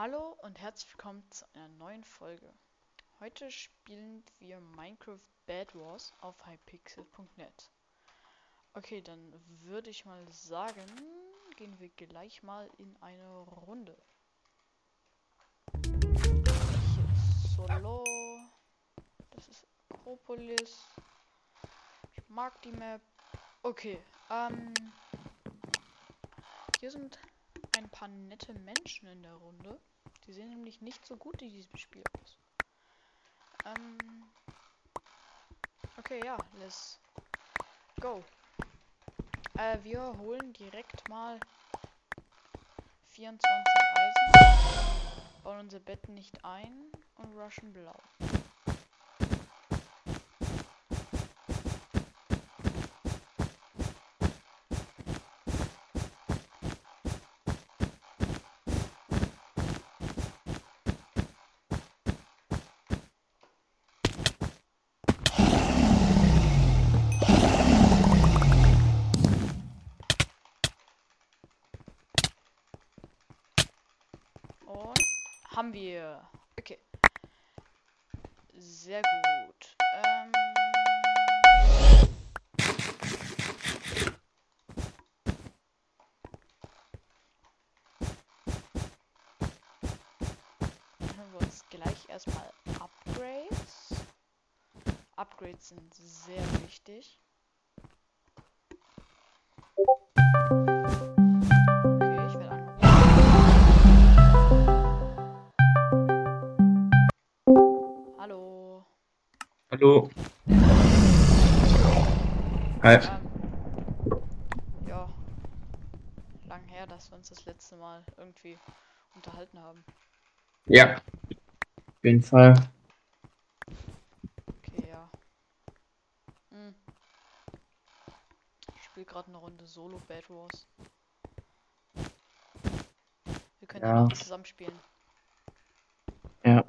Hallo und herzlich willkommen zu einer neuen Folge. Heute spielen wir Minecraft Bad Wars auf hypixel.net. Okay, dann würde ich mal sagen, gehen wir gleich mal in eine Runde. Hier ist Solo. Das ist Akropolis. Ich mag die Map. Okay, ähm. Hier sind ein paar nette Menschen in der Runde. Die sehen nämlich nicht so gut in diesem Spiel aus. Ähm. Okay, ja, let's go. Äh, wir holen direkt mal 24 Eisen, bauen unser Bett nicht ein und rushen blau. Haben wir. Okay. Sehr gut. Ähm Machen wir uns gleich erstmal Upgrades. Upgrades sind sehr wichtig. Hallo. Hi. Ähm, ja. Lang her, dass wir uns das letzte Mal irgendwie unterhalten haben. Ja. Auf jeden Fall. Okay, ja. Hm. Ich spiele gerade eine Runde Solo Bad Wars. Wir können ja, noch zusammen spielen. Ja.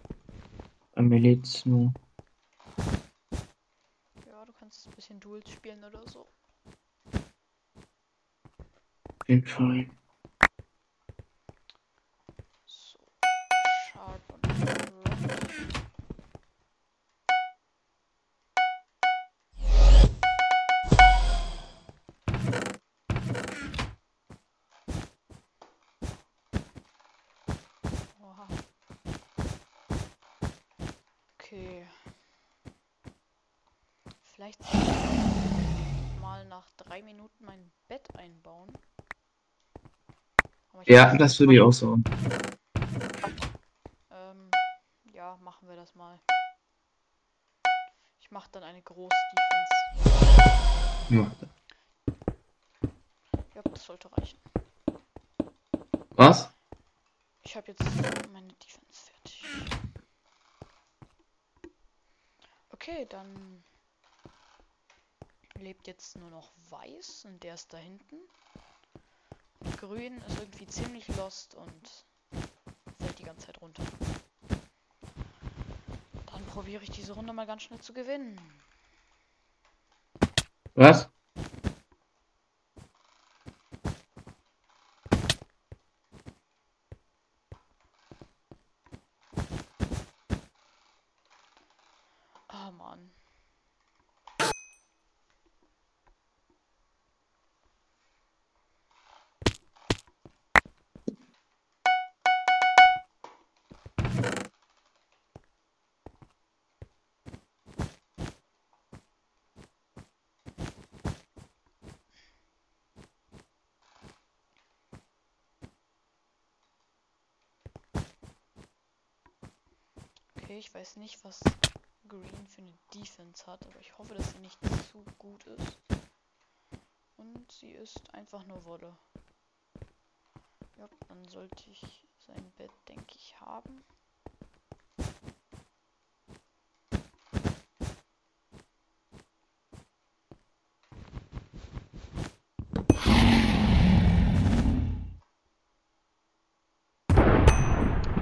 Mir lädt's nur. Kannst ein bisschen Duels spielen oder so. Jeden Fall. So. Sharp und. Okay. Vielleicht mal nach drei Minuten mein Bett einbauen. Ja, das würde ich auch so. Ähm, ja, machen wir das mal. Ich mache dann eine Groß-Defense. Ja. Ja, das sollte reichen. Was? Ich habe jetzt meine Defense fertig. Okay, dann lebt jetzt nur noch Weiß und der ist da hinten. Grün ist irgendwie ziemlich lost und fällt die ganze Zeit runter. Dann probiere ich diese Runde mal ganz schnell zu gewinnen. Was? Ah, Mann. Okay, ich weiß nicht, was Green für eine Defense hat, aber ich hoffe, dass sie nicht zu gut ist. Und sie ist einfach nur Wolle. Ja, dann sollte ich sein Bett, denke ich, haben.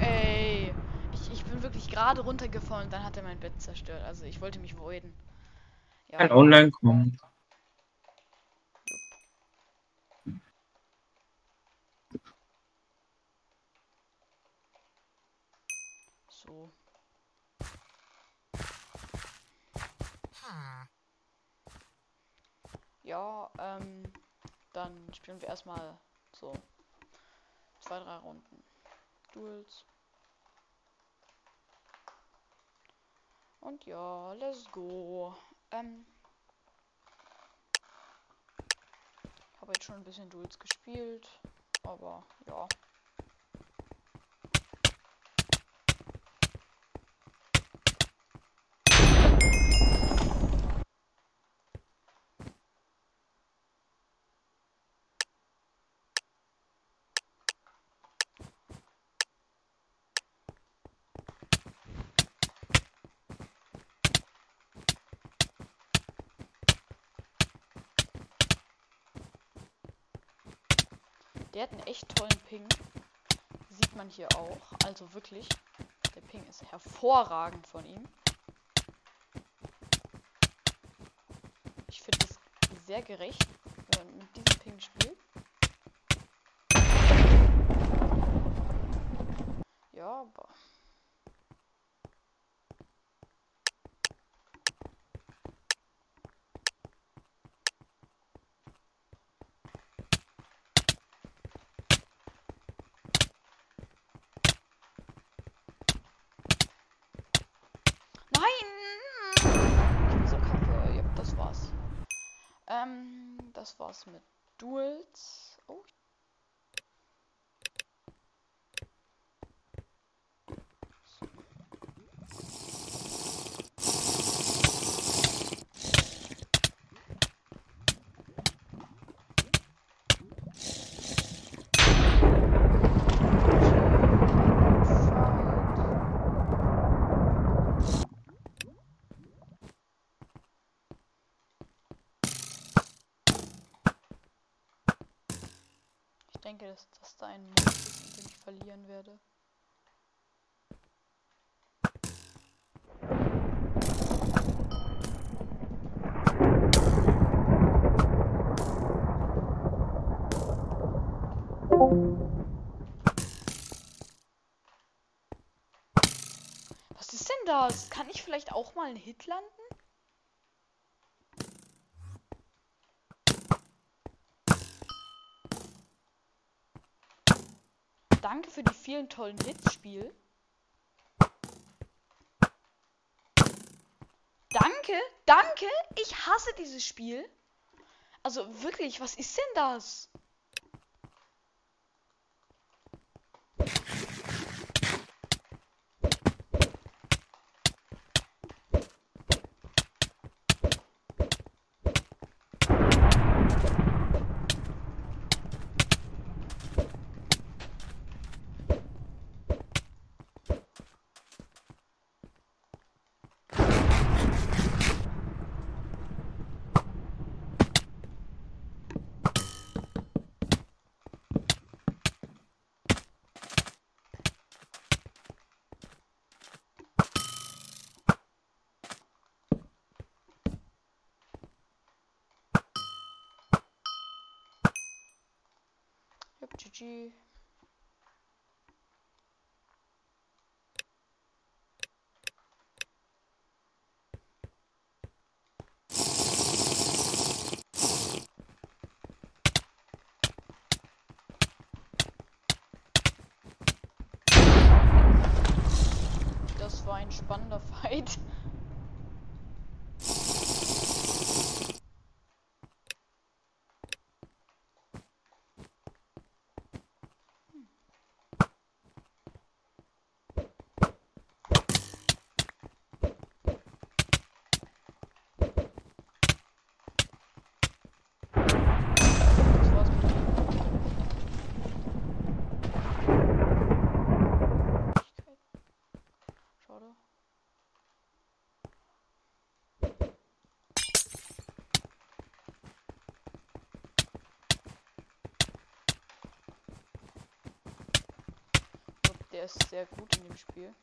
Ey, ich, ich bin wirklich gerade runtergefallen und dann hat er mein Bett zerstört. Also ich wollte mich voiden. Ja, Kann online kommen. so. Ja, ähm, dann spielen wir erstmal so zwei, drei Runden Duels. Und ja, let's go. Ähm, habe jetzt schon ein bisschen Duels gespielt, aber ja. Der hat einen echt tollen Ping. Sieht man hier auch. Also wirklich. Der Ping ist hervorragend von ihm. Ich finde es sehr gerecht, wenn man mit diesem Ping spielt. Ja, aber Ähm, das war's mit Duels. Oh. Denke, dass das da ein Mod ist, den ich verlieren werde. Was ist denn das? Kann ich vielleicht auch mal einen Hit landen? Danke für die vielen tollen Hits, Spiel. Danke, danke. Ich hasse dieses Spiel. Also wirklich, was ist denn das? GG. Das war ein spannender Fight. Der ist sehr gut in dem Spiel.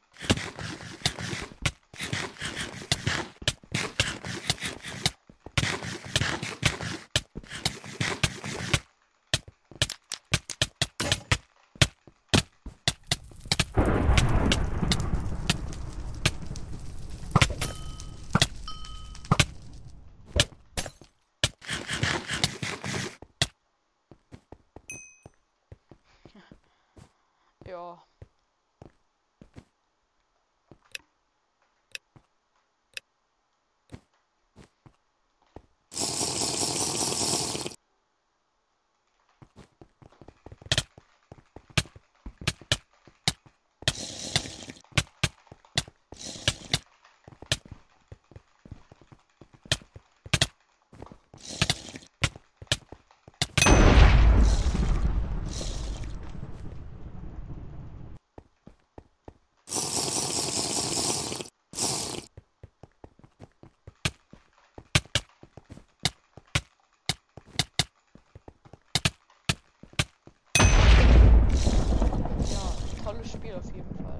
jeden Fall.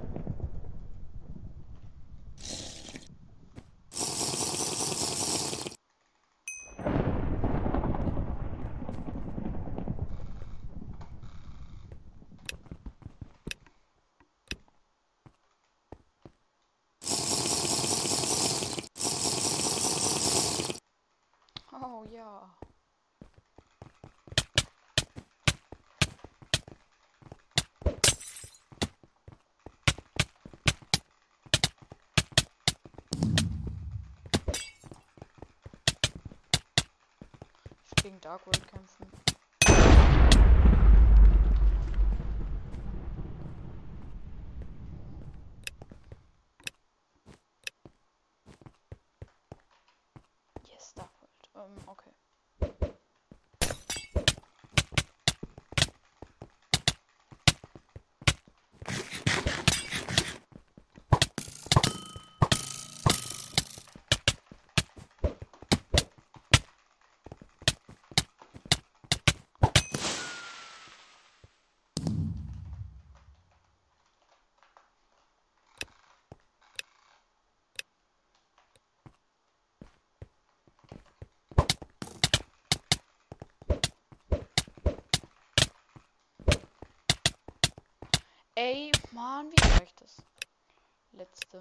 Oh ja. Gegen Darkwood kämpfen. Yes, Darkwood. Ähm, okay. Ey, Mann, wie reicht das? Letzte.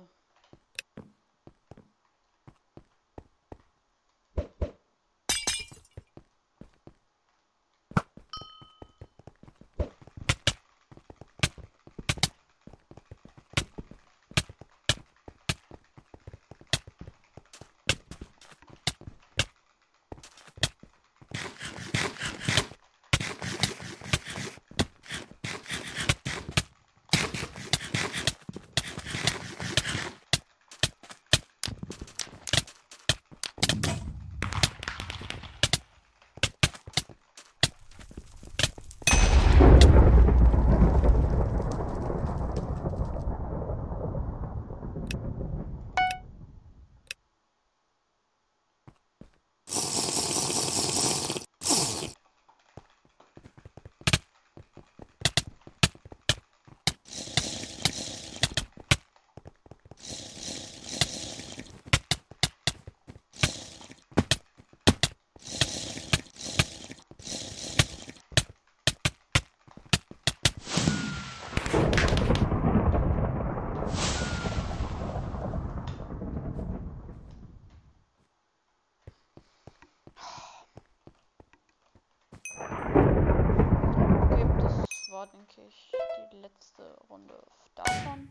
war, denke ich, die letzte Runde davon.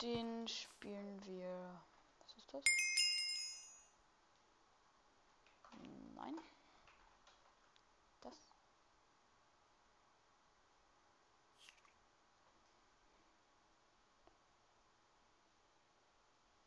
Den spielen wir. Was ist das? Nein.